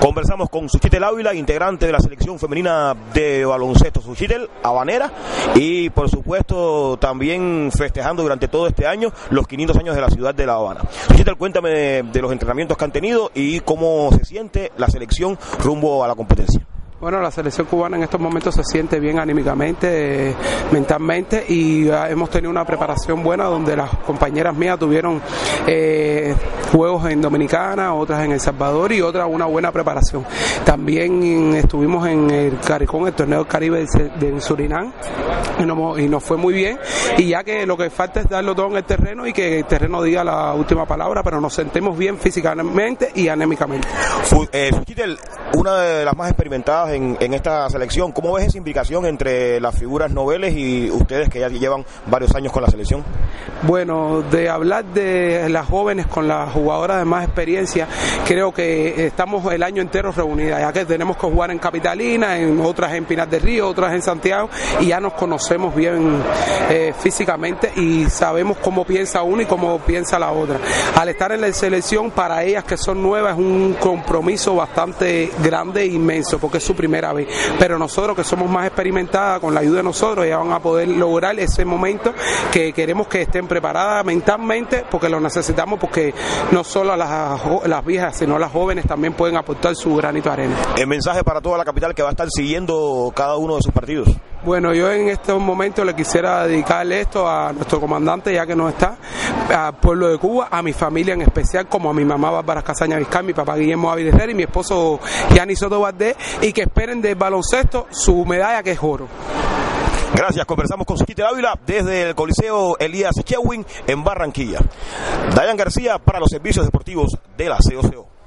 Conversamos con Suchitel Ávila, integrante de la selección femenina de baloncesto Suchitel, habanera, y por supuesto también festejando durante todo este año los 500 años de la ciudad de La Habana. Suchitel, cuéntame de, de los entrenamientos que han tenido y cómo se siente la selección rumbo a la competencia. Bueno, la selección cubana en estos momentos se siente bien anímicamente, eh, mentalmente y hemos tenido una preparación buena donde las compañeras mías tuvieron eh, juegos en Dominicana, otras en El Salvador y otras una buena preparación. También estuvimos en el Caricón, el torneo Caribe de Surinam y nos, y nos fue muy bien y ya que lo que falta es darlo todo en el terreno y que el terreno diga la última palabra, pero nos sentemos bien físicamente y anémicamente. Una de las más experimentadas en, en, esta selección. ¿Cómo ves esa implicación entre las figuras noveles y ustedes que ya llevan varios años con la selección? Bueno, de hablar de las jóvenes con las jugadoras de más experiencia, creo que estamos el año entero reunidas, ya que tenemos que jugar en Capitalina, en otras en Pinar del Río, otras en Santiago, y ya nos conocemos bien eh, físicamente y sabemos cómo piensa uno y cómo piensa la otra. Al estar en la selección, para ellas que son nuevas, es un compromiso bastante grande e inmenso, porque es su primera vez. Pero nosotros que somos más experimentadas, con la ayuda de nosotros, ya van a poder lograr ese momento que queremos que estén preparadas mentalmente, porque lo necesitamos, porque no solo las, las viejas, sino las jóvenes también pueden aportar su granito de arena. El mensaje para toda la capital que va a estar siguiendo cada uno de sus partidos. Bueno, yo en estos momentos le quisiera dedicarle esto a nuestro comandante, ya que no está, al pueblo de Cuba, a mi familia en especial, como a mi mamá Bárbara Casaña Vizcar, mi papá Guillermo Avides y mi esposo Yanni Soto Valdés, y que esperen del baloncesto su medalla que es oro. Gracias, conversamos con Suquite Ávila desde el Coliseo Elías Chewin en Barranquilla. Dayan García para los servicios deportivos de la COCO.